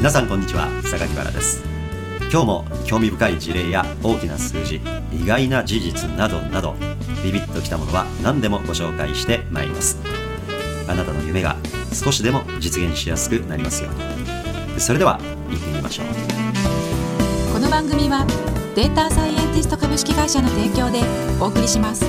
皆さんこんにちは榊原です。今日も興味深い事例や大きな数字意外な事実などなどビビッときたものは何でもご紹介してまいります。あなたの夢が少しでも実現しやすくなりますように。それでは行ってみましょう。この番組はデータサイエンティスト株式会社の提供でお送りします。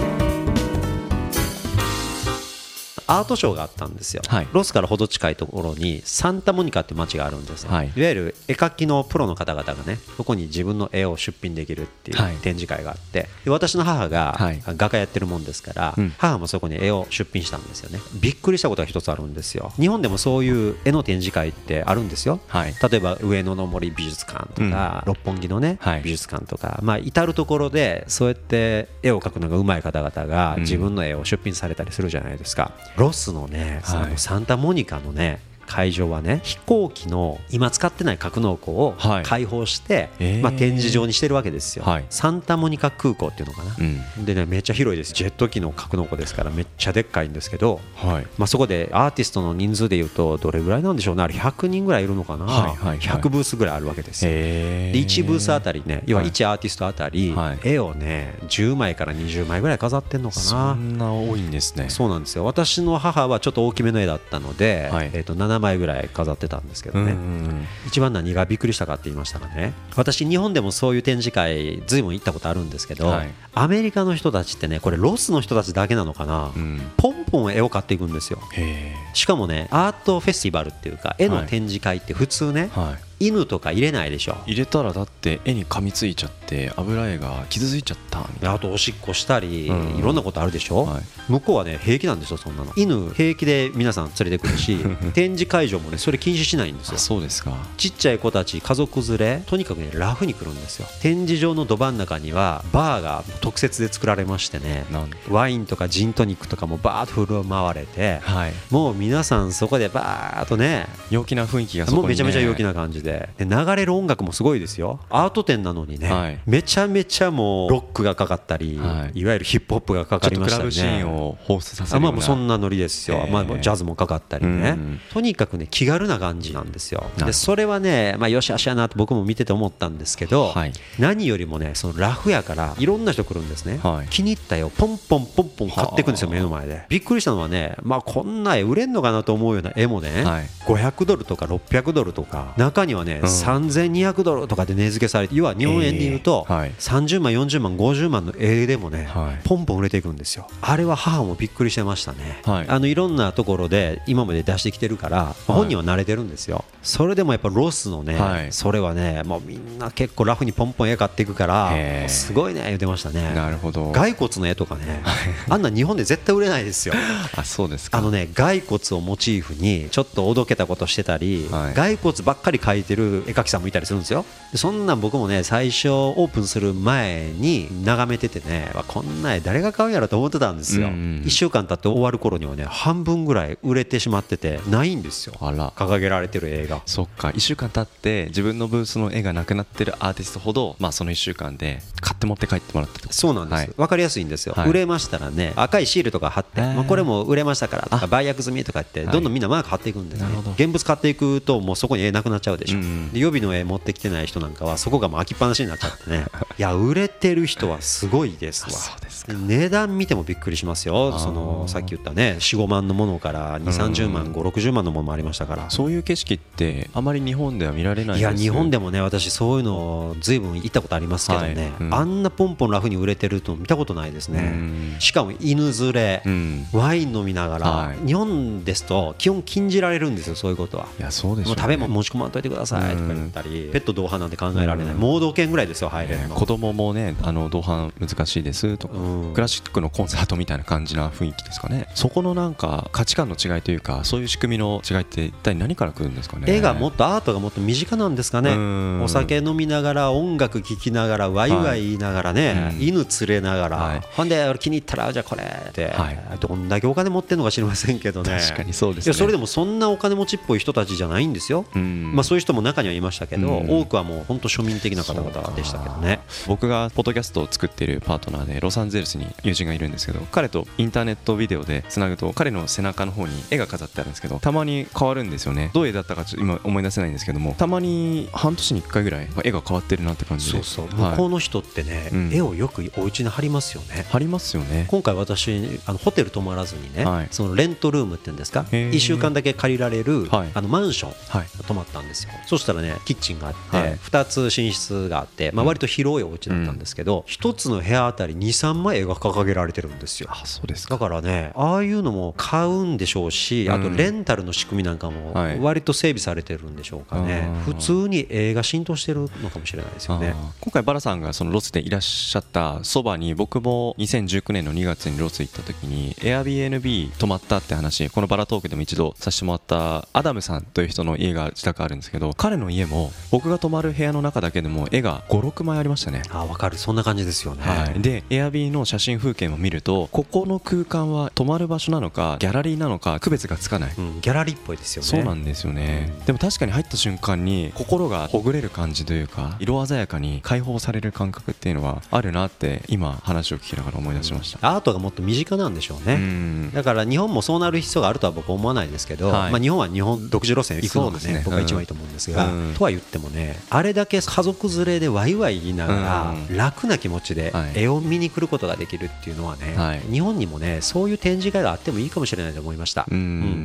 アートショーがあったんですよ、はい。ロスからほど近いところにサンタモニカって街があるんですよ、はい。い、わゆる絵描きのプロの方々がねそこに自分の絵を出品できるっていうはい。展示会があってで私の母がはい。画家やってるもんですから、うん。母もそこに絵を出品したんですよね。びっくりしたことが一つあるんですよ。日本でもそういう絵の展示会ってあるんですよ。はい。例えば上野の森美術館とか、六本木のね、はい。美術館とか、まあ、至る所でそうやって絵を描くのが上手い方々がうん。自分の絵を出品されたりするじゃないですか、ロスのねはい。サンタモニカのね会場はね飛行機の今使ってない格納庫をはい。開放して、えー。まあ、展示場にしてるわけですよ、はい。サンタモニカ空港っていうのかな、うん。でねめっちゃ広いです。ジェット機の格納庫ですからめっちゃでっかいんですけどはい。まあ、そこでアーティストの人数でいうとどれぐらいなんでしょうね。あれ100人ぐらいいるのかな、はいはいはい。100ブースぐらいあるわけですよ。へで1ブースあたりりね要ははい。1アーティストあたりはい。絵をね10枚から20枚ぐらい飾ってんのかそなんな多いんですね。そうなんですよ。私の母はちょっと大きめの絵だったので、はい。えー、と7枚ぐらい飾ってたんですけどね、うんうん一番何がびっくりしたかって言いましたらね私日本でもそういう展示会ずいぶん行ったことあるんですけど、はい。アメリカの人たちってねこれロスの人たちだけなのかな、うん。うんポンポン絵を買っていくんですよ。へしかもねアートフェスティバルっていうか絵の展示会って普通ね、えはい犬とか入れないでしょ。入れたらだって絵に噛みついちゃって油絵が傷ついちゃったみたいな。あとおしっこしたり、うん。いろんなことあるでしょ、はい。向こうはね平気なんですよそんなの。犬平気で皆さん連れてくるし 展示会場もねそれ禁止しないんですよ。あそうですか。ちっちゃい子たち家族連れとにかくねラフに来るんですよ。展示場のど真ん中にはバーが特設で作られましてねワインとかジントニックとかもバーッと振る舞われてはい。もう皆さんそこでバーッとね陽気な雰囲気がそこに、ね、もうめちゃめちゃ陽気な感じでで流れる音楽もすごいですよ。アート展なのにね、はい。めちゃめちゃもうロックがかかったり、はい。い、わゆるヒップホップがかかちょっとクラりましたりねブシーンを放出させあまあるよう。なもうそんなノリですよ、えーまあ、ジャズもかかったりね、うんとにかくね気軽な感じなんですよ。ど。でそれはね、まあ、よしあしやなと僕も見てて思ったんですけど、はい。何よりもねそのラフやからいろんな人来るんですね、はい。気に入った絵をポンポンポンポン買っていくんですよはあ目の前で。びっくりしたのはねまあこんな絵売れんのかなと思うような絵もね、はい。500ドルとか600ドルとか中にはね、うん。3200ドルとかで値付けされて要は日本円で言うと、えー。はい。30万40万50万の絵でもね、はい。ポンポン売れていくんですよ。あれは母もびっくりしてましたね、はい。あのいろんなところで今まで出してきてるから、本人は慣れてるんですよ。それでもやっぱロスのね、はい。それはねもうみんな結構ラフにポンポン絵買っていくからすごいね言ってましたね。なるほど。骸骨の絵とかねあんな日本で絶対売れないですよ。あそうですか。あのね骸骨をモチーフにちょっとおどけたことしてたり、はい。骸骨ばっかり描いてる絵描きさんもいたりするんですよ。でそんなん僕もね最初オープンする前に眺めててねわこんな絵誰が買うんやろと思ってたんですよ、うんうん1週間経って終わる頃にはね半分ぐらい売れてしまっててないんですよ。あら。掲げられてる映画。そっか。1週間経って自分のブースの絵がなくなってるアーティストほど、まあ、その1週間で買って持って帰ってもらったそうなんです、はい。分かりやすいんですよ、はい。売れましたらね赤いシールとか貼って、まあ、これも売れましたからとかあ。売約済みとかってはい。どんどんみんなマーク貼っていくんですね。なるほど。現物買っていくともうそこに絵なくなっちゃうでしょ、うんうん。で予備の絵持ってきてない人なんかはそこがもう空きっぱなしになっちゃってね。いや売れてる人はすごいですわ。値段見てもびっくりしますよ。そのさっき言ったね45万のものから2 3 0万5 6 0万のものもありましたから。そういう景色ってあまり日本では見られないいや日本ででもね私そういうのずいぶん行ったことありますけどね、はいうん。あんなポンポンラフに売れてると見たことないですね、うん。しかも犬連れ、うん。ワイン飲みながら、はい。日本ですと基本禁じられるんですよそういうことは。いやそうでしょうね。食べ物持ち込まんといてください。とか言ったり、ペット同伴なんて考えられない、うん。盲導犬ぐらいですよ入れるの、子供もねあの同伴難しいです。とか、うん。クラシックのコンサートみたいな感じな雰囲気ですかね。そこのなんか価値観の違いというかそういう仕組みの違いって一体何から来るんですかね。絵がもっとアートがもっと身近なんですかね。うん。お酒飲みながら音楽聴きながらワイワイ言いながらね、犬連れながら、はい。ほんで俺気に入ったらじゃあこれって、はい。どんだけお金持ってんのか知りませんけどね。確かにそうですね。いやそれでもそんなお金持ちっぽい人たちじゃないんですよ、うん。まあ、そういう人人も中にはいましたけど、うん。多くはもう本当庶民的な方々でしたけどね。僕がポッドキャストを作っているパートナーでロサンゼルスに友人がいるんですけど彼とインターネットビデオでつなぐと彼の背中の方に絵が飾ってあるんですけどたまに変わるんですよね。どう絵だったかちょっと今思い出せないんですけどもたまに半年に1回ぐらい絵が変わってるなって感じで。そうそう。はい。向こうの人ってね、うん。絵をよくお家に貼りますよね。貼りますよね。今回私あのホテル泊まらずにね、はい。そのレントルームっていうんですか？へー。1週間だけ借りられる、はい。あのマンションはい。泊まったんですよそしたらねキッチンがあって、はい。2つ寝室があって、まあ、割と広いお家だったんですけど、1つの部屋あたり23枚絵が掲げられてるんですよ。あそうですか。だからねああいうのも買うんでしょうしあとうんレンタルの仕組みなんかもはい。割と整備されてるんでしょうかね、普通に映画浸透してるのかもしれないですよね。今回バラさんがそのロスでいらっしゃったそばに僕も2019年の2月にロス行った時に Airbnb 泊まったって話このバラトークでも一度させてもらったアダムさんという人の家が自宅あるんですけど彼の家も僕が泊まる部屋の中だけでも絵が56枚ありましたね。あ分かる。そんな感じですよね、はい、で Airb の写真風景も見るとここの空間は泊まる場所なのかギャラリーなのか区別がつかない。うん、ギャラリーっぽいですよね。そうなんですよね。でも確かに入った瞬間に心がほぐれる感じというか色鮮やかに解放される感覚っていうのはあるなって今話を聞きながら思い出しました。アートがもっと身近なんでしょうね、うん。だから日本もそうなる必要があるとは僕は思わないですけど、はい。まあ、日本は日本独自路線行くのがねね。僕は一番いいと思うんですが、うん。とは言ってもねあれだけ家族連れでワイワイ言いながら、うん。楽な気持ちではい。絵を見に来ることができるっていうのはね、はい。日本にもねそういう展示会があってもいいかもしれないと思いました、うん。う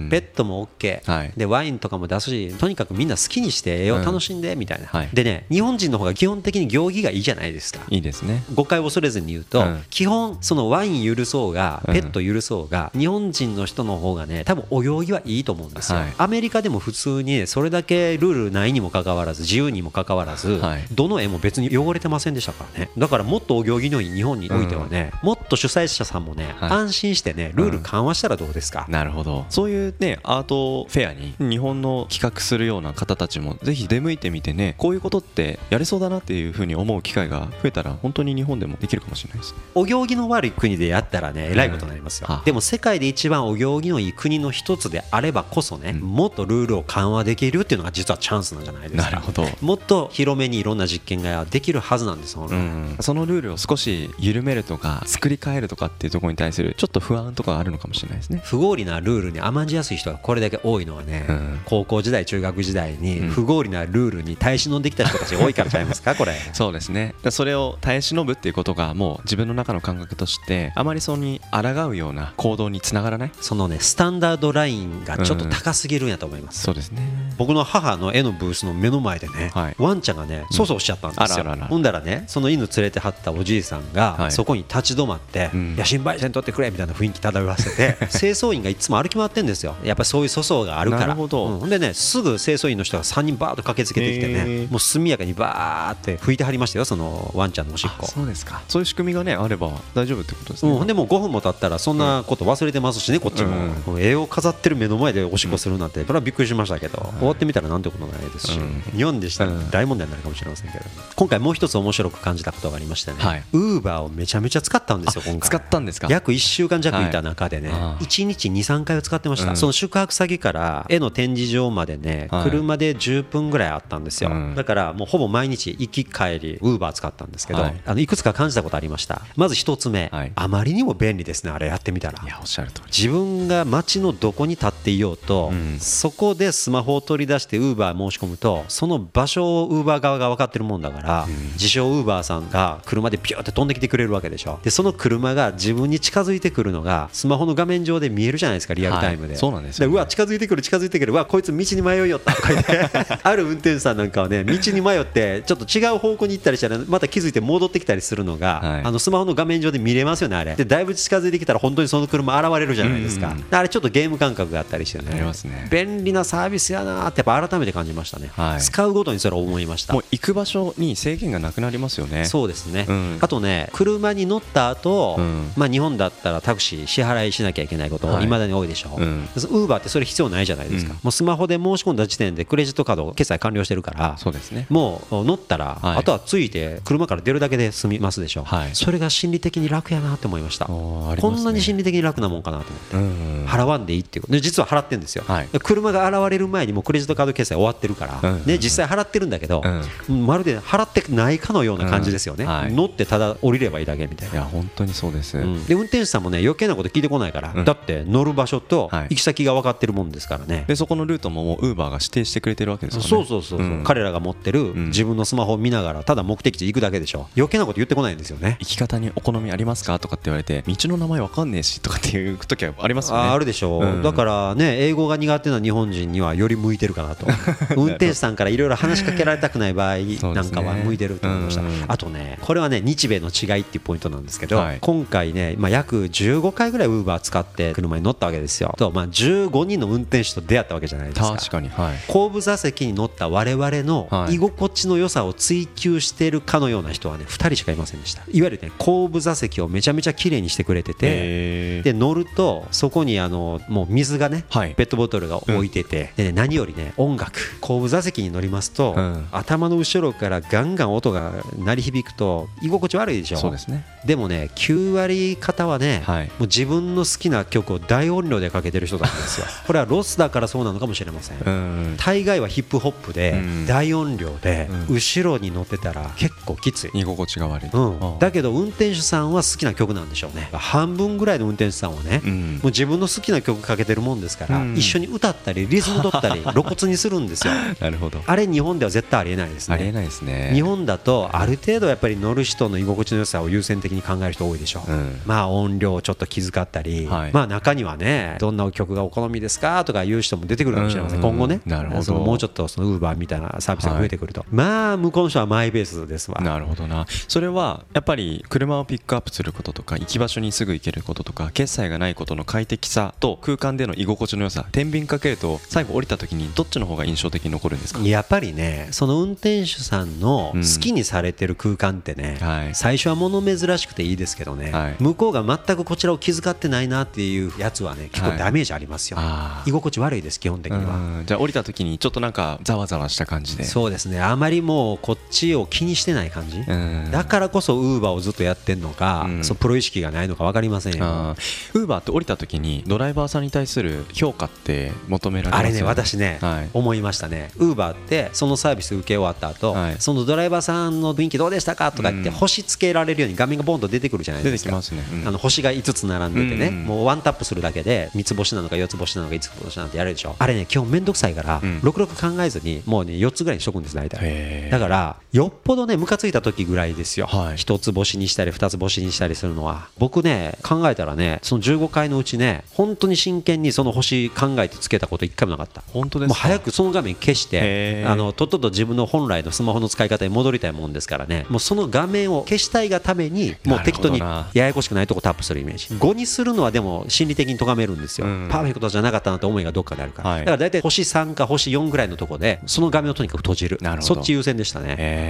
ん。ペットも OK、はい。でワインとかも出すしとにかくみんな好きにして絵を楽しんでみたいな、はい。でね日本人の方が基本的に行儀がいいじゃないですか。いいですね。誤解を恐れずに言うと、うん。基本そのワイン許そうがうん。ペット許そうが、日本人の人の方がね多分お行儀はいいと思うんですよ、はい。アメリカでも普通にそれだけルールないにもかかわらず自由にもかかわらず、はい。どの絵も別に汚れてませんでしたからね。だからもっとお行儀のいい日本においてはね、もっと主催者さんもね、はい。安心してねルール緩和したらどうですか、なるほど。そういうねアートフェアに日本の企画するような方たちもぜひ出向いてみてねこういうことってやれそうだなっていうふうに思う機会が増えたら本当に日本でもできるかもしれないですね。お行儀の悪い国でやったらねえらいことになりますよ、でも世界で一番お行儀のいい国の一つであればこそね、うん。もっとルールを緩和できるっていうのが実はチャンスなんじゃないですか。なるほど。もっと広めにいろんな実験ができるはずなんです本来うん、そのルールを少し緩めるとか作り変えるとかっていうところに対するちょっと不安とかあるのかもしれないですね。不合理なルールに甘んじやすい人がこれだけ多いのはね、うん高校時代中学時代にうん。不合理なルールに耐え忍んできた人たちが多いからちゃいますかこれ。そうですね。だそれを耐え忍ぶっていうことがもう自分の中の感覚としてあまりそれに抗うような行動につながらない？そのねスタンダードラインがちょっと高すぎるんやと思います、そうですね。僕の母の絵のブースの目の前でね、はい。ワンちゃんがね粗相しちゃったんですよ、あらあらあら。ほんだらねその犬連れてはったおじいさんが、はい。そこに立ち止まって「うんいや心配せんとってくれ」みたいな雰囲気漂わせて 清掃員がいつも歩き回ってんですよ。やっぱりそういう粗相があるから。なるほど。うんでねすぐ清掃員の人が3人バーッと駆けつけてきてへねー。もう速やかにバーって拭いてはりましたよそのワンちゃんのおしっこ。あそうですか。そういう仕組みがねあれば大丈夫ってことですね、うん、でもう5分も経ったらそんなこと忘れてますしねこっちも、絵を飾ってる目の前でおしっこするなんてそれはびっくりしましたけど、終わってみたらなんてこと？ないですし、うん。日本でしたら大問題になるかもしれませんけど、今回もう一つ面白く感じたことがありましてね、はい。ウーバーをめちゃめちゃ使ったんですよ今回。使ったんですか？約1週間弱いた中でね、はい。ああ1日23回を使ってました、うん。その宿泊先から絵の展示場までね、はい。車で10分ぐらいあったんですよ、うん。だからもうほぼ毎日行き帰りウーバー使ったんですけど、はい。あのいくつか感じたことありました。まず一つ目、はい。あまりにも便利ですねあれやってみたら。いやおっしゃる通り。自分が街のどこに立っていようと、うん。そこでスマホを取り出してウーバー申し込むとその場所をウーバー側が分かってるもんだから、自称ウーバーさんが車でピューって飛んできてくれるわけでしょ。でその車が自分に近づいてくるのがスマホの画面上で見えるじゃないですかリアルタイムで、はいそうなんですよね。うわ近づいてくる近づいてくる。うわこいつ道に迷いよったと。か言ってある運転手さんなんかはね道に迷ってちょっと違う方向に行ったりしたらまた気づいて戻ってきたりするのが、はい。あのスマホの画面上で見れますよねあれ。でだいぶ近づいてきたら本当にその車現れるじゃないですか、うんうんあれちょっとゲーム感覚があったりしてね。ね。便利なサービスやなってやっぱ改めて感じましたね、はい。使うごとにそれを思いました。もう行く場所に制限がなくなりますよね。そうですね、うん。あとね車に乗った後、うん。まあ日本だったらタクシー支払いしなきゃいけないことはい。いまだに多いでしょ、う。ん。ウーバーってそれ必要ないじゃないですか、うん。もうスマホで申し込んだ時点でクレジットカード決済完了してるからそうですね。もう乗ったら、はい。あとはついて車から出るだけで済みますでしょ、はい。それが心理的に楽やなって思いました。ね。こんなに心理的に楽なもんかなと思って。うん。払わんでいいっていうこと。で実は払ってんですよ、はい。車が現れる前にもうクレジットカード決済終わっってるから、うん。ね、実際払ってるんだけど、うまるで払ってないかのような感じですよね、乗ってただ降りればいいだけみたいな。いや本当にそうです、うん。で運転手さんもね余計なこと聞いてこないから、うん。だって乗る場所とはい。行き先が分かってるもんですからね、でそこのルートももうウーバーが指定してくれてるわけですよね。そうそうそうそう、ん。彼らが持ってるん。自分のスマホを見ながらただ目的地行くだけでしょ。余計なこと言ってこないんですよね。生き方にお好みありますか？とかって言われて道の名前わかんねえしとかっていう時はありますよね。ああるでしょう、うん。だからね英語が苦手な日本人にはより向いてるかなと 運転手さんからいろいろ話しかけられたくない場合なんかは向いてると思いました、あとねこれはね日米の違いっていうポイントなんですけど、はい。今回ね、まあ、約15回ぐらいウーバー使って車に乗ったわけですよ。と、まあ、15人の運転手と出会ったわけじゃないですか。確かにはい。後部座席に乗った我々のはい。居心地の良さを追求しているかのような人はね2人しかいませんでした。いわゆるね後部座席をめちゃめちゃ綺麗にしてくれててえで乗るとそこにあのもう水がね、はい。ペットボトルが置いてて、でね何よりね音楽後部座席に乗りますと、うん。頭の後ろからガンガン音が鳴り響くと居心地悪いでしょ？そうですね。でもね9割方はね、はい。もう自分の好きな曲を大音量でかけてる人なんですよ。これはロスだからそうなのかもしれません、うん。大概はヒップホップでうん。大音量でうん。後ろに乗ってたら結構きつい、居心地が悪い、うん、あだけど運転手さんは好きな曲なんでしょうね。半分ぐらいの運転手さんはね、うん。もう自分の好きな曲かけてるもんですから、うん。一緒に歌ったりリズム取ったり 露骨にするんですよなるほど。あれ日本では絶対ありえないですありえねないですね。日本だとある程度やっぱり乗る人の居心地の良さを優先的に考える人多いでしょう、うん。まあ音量をちょっと気遣ったり、はい。まあ中にはねどんな曲がお好みですかとかいう人も出てくるかもしれません、うん。今後ね。なるほど。もうちょっとそのウーバーみたいなサービスが増えてくると、まあ向こうの人はマイベースですわ。なるほどな。それはやっぱり車をピックアップすることとか行き場所にすぐ行けることとか決済がないことの快適さと空間での居心地の良さ天秤かけると最後降りた時にどっちの方が印象的に残るんですか？やっぱりねその運転手さんのうん。好きにされてる空間ってね、はい。最初は物珍しくていいですけどね、はい。向こうが全くこちらを気遣ってないなっていうやつはね結構ダメージありますよ、あ居心地悪いです基本的には、うん。じゃあ降りた時にちょっとなんかざわざわした感じで。そうですね。あまりもうこっちを気にしてない感じ、うん。だからこそウーバーをずっとやってんのか、うん。そうプロ意識がないのか分かりませんよ。あウーバーって降りた時にドライバーさんに対する評価って求められます？よあれね、私ね、はい。思いましたね、ウーバーってそのサービス受け終わった後、はい。そのドライバーさんの雰囲気どうでした？かとか言って、うん。星つけられるように画面がボンと出てくるじゃない出ですか。てきますね、うん。あの星が5つ並んでてね、うんもうワンタップするだけで3つ星なのか4つ星なのか5つ星なのかやるでしょ。あれね基本めんどくさいから、うん。ろくろく考えずにもうね4つぐらいにしとくんです大体。へー。だからよっぽどねムカついた時ぐらいですよ、はい。1つ星にしたり2つ星にしたりするのは。僕ね考えたらねその15回のうちね本当に真剣にその星考えてつけたこと1回もなかった。本当ですか？もう早くその画面消してあのとっとと自分の本来のスマホの使い方に戻りたいもんですからね。もうその画面を消したいがためにもう適当にややこしくないとこタップするイメージ。5にするのはでも心理的に咎めるんですよ、うん。パーフェクトじゃなかったなって思いがどっかであるから、はい。だから大体星3か星4ぐらいのとこでその画面をとにかく閉じる。なるほど。そっち優先でしたね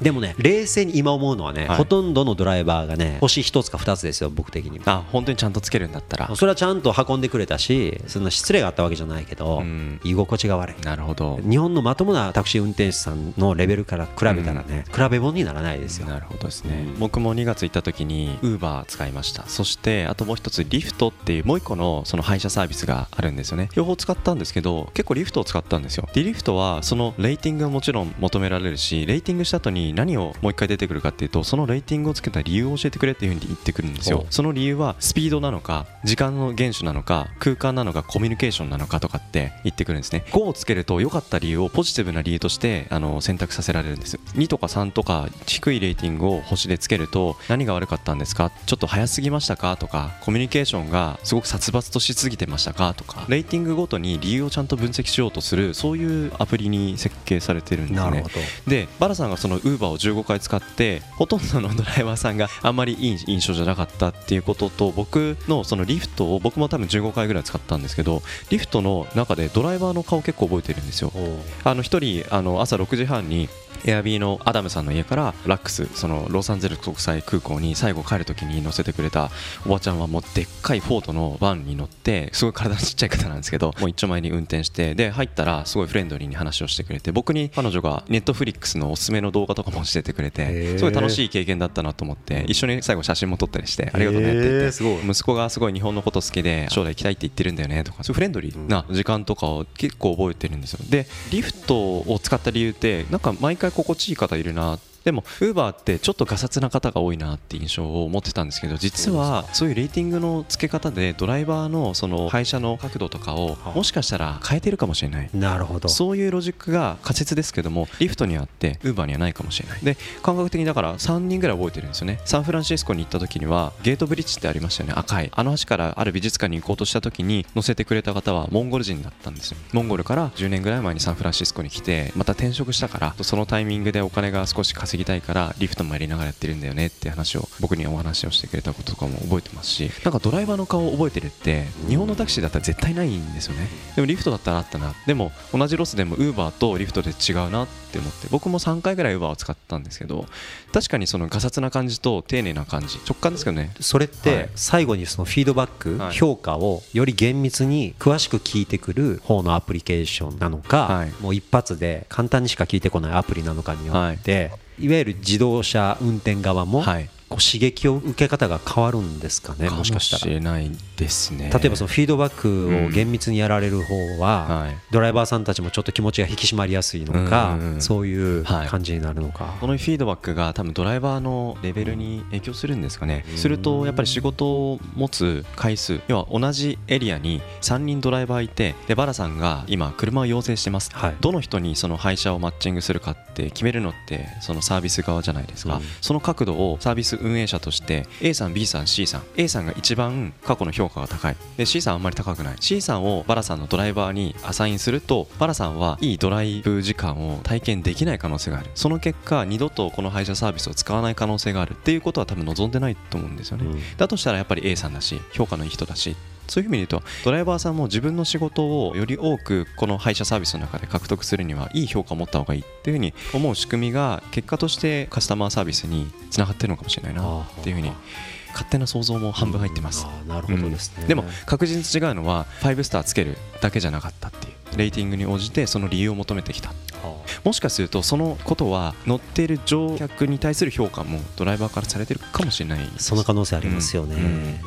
でもね冷静に今思うのはね、はい。ほとんどのドライバーがね星1つか2つですよ僕的にあ本当にちゃんとつけるんだったら。それはちゃんと運んでくれたしそんな失礼があったわけじゃないけど、うん。居心地が悪い。なるほど。日本のまともなタクシー運転手さんのレベルから比べたらね、比べ物にならないですよ。なるほどですね、うん。僕も2月行った時にウーバー使いました。そしてあともう一つリフトっていうもう一個のその配車サービスがあるんですよね。両方使ったんですけど結構リフトを使ったんですよ。でリフトはそのレーティングがもちろん求められるしレーティングした後に何をもう一回出てくるかっていうとそのレーティングをつけた理由を教えてくれっていうふうに言ってくるんですよ。その理由はスピードなのか時間の厳守なのか空間なのかコミュニケーションなのかとかって言ってくるんですね。5をつけると良かった理由をポジティブな理由としてあの選択させられるんです。2とか3とか低いレーティングを星でつけると何が悪かったんですか？ちょっと早すぎましたか？とかコミュニケーションがすごく殺伐としすぎてましたか？とかレーティングごとに理由をちゃんと分析しようとするそういうアプリに設計されてるんですね。なるほど。でバラさんがそのウーバーを15回使ってほとんどのドライバーさんがあんまりいい印象じゃなかったっていうことと僕のそのリフトを僕も多分15回ぐらい使ったんですけどリフトの中でドライバーの顔結構覚えてるんですよ。あの1人あの朝6時半にエアビーのアダムさんの家から LAX そのロサンゼルス国際空港に最後帰る時に乗せてくれたおばちゃんはもうでっかいフォードのバンに乗ってすごい体のちっちゃい方なんですけどもう一丁前に運転してで入ったらすごいフレンドリーに話をしてくれて僕に彼女がネットフリックスのおすすめの動画とかも教えてくれてすごい楽しい経験だったなと思って一緒に最後写真も撮ったりしてありがとうねって言って息子がすごい日本のこと好きで将来行きたいって言ってるんだよねとかそういうフレンドリーな時間とかを結構覚えてるんですよ。でリフトを使った理由ってなんか毎回心地いい方いるなでも、ウーバーってちょっとがさつな方が多いなって印象を持ってたんですけど実はそういうレーティングの付け方でドライバーのその配車の角度とかをもしかしたら変えてるかもしれない。なるほど。そういうロジックが仮説ですけどもリフトにあってウーバーにはないかもしれない。で感覚的にだから3人ぐらい覚えてるんですよね。サンフランシスコに行った時にはゲートブリッジってありましたよね。赤い。あの橋からある美術館に行こうとした時に乗せてくれた方はモンゴル人だったんですよ。モンゴルから10年ぐらい前にサンフランシスコに来てまた転職したからそのタイミングでお金が少し稼ぎたいからリフトもやりながらやってるんだよねって話を僕にお話をしてくれたこととかも覚えてますしなんかドライバーの顔を覚えてるって日本のタクシーだったら絶対ないんですよね。でもリフトだったらあったな。でも同じロスでもウーバーとリフトで違うなって思って僕も3回ぐらいウーバーを使ったんですけど確かにそのガサツな感じと丁寧な感じ直感ですけどね。それっはい。て最後にそのフィードバック、はい。評価をより厳密に詳しく聞いてくる方のアプリケーションなのか、はい。もう一発で簡単にしか聞いてこないアプリなのかによって、い、いわゆる自動車運転側も、はい。こう刺激を受け方が変わるんですかねもしかしたら。れないですね。例えばそのフィードバックを厳密にやられる方は、はい。ドライバーさんたちもちょっと気持ちが引き締まりやすいのか、うんうんうん。そういうはい感じになるのか、このフィードバックが多分ドライバーのレベルに影響するんですかね、するとやっぱり仕事を持つ回数要は同じエリアに3人ドライバーいてでバラさんが今車を要請してます、はい。どの人にその配車をマッチングするかって決めるのってそのサービス側じゃないですか、うん。その角度をサービス運営者として A さん B さん C さん A さんが一番過去の評価が高い。で C さんあんまり高くない。C さんをバラさんのドライバーにアサインするとバラさんはいいドライブ時間を体験できない可能性がある。その結果二度とこの配車サービスを使わない可能性があるっていうことは多分望んでないと思うんですよね、うん。だとしたらやっぱり A さんだし評価のいい人だしそういう意味で言うとドライバーさんも自分の仕事をより多くこの配車サービスの中で獲得するにはいい評価を持った方がいいっていうふうに思う仕組みが結果としてカスタマーサービスにつながってるのかもしれないなっていうふうに勝手な想像も半分入ってます。あーなるほどですね、うん。でも確実に違うのは5スターつけるだけじゃなかったっていう。レーティングに応じてその理由を求めてきた。もしかするとそのことは乗っている乗客に対する評価もドライバーからされてるかもしれないその可能性ありますよね、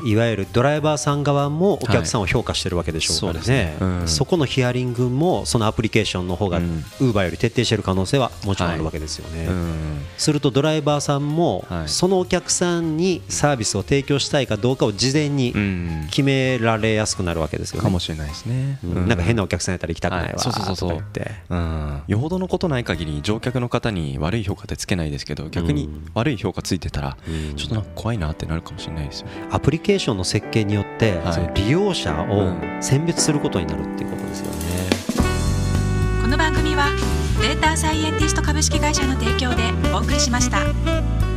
うん。いわゆるドライバーさん側もお客さんを評価してるわけでしょうからね,、はいそうですね。うん。そこのヒアリングもそのアプリケーションの方がウうん。ーバーより徹底している可能性はもちろんあるわけですよね、うん。するとドライバーさんもはい。そのお客さんにサービスを提供したいかどうかを事前にうん。決められやすくなるわけですよね。かもしれないですね、うん。なんか変なお客さんやったら行きたくないわ、はい。そうそうそうそう。とか言って。うん、よほどのことない限り乗客の方に悪い評価ってつけないですけど逆に悪い評価ついてたらうん。ちょっとなんか怖いなってなるかもしれないですよね。アプリケーションの設計によって、はい。その利用者をうん。選別することになるっていうことですよね。この番組はデータサイエンティスト株式会社の提供でお送りしました。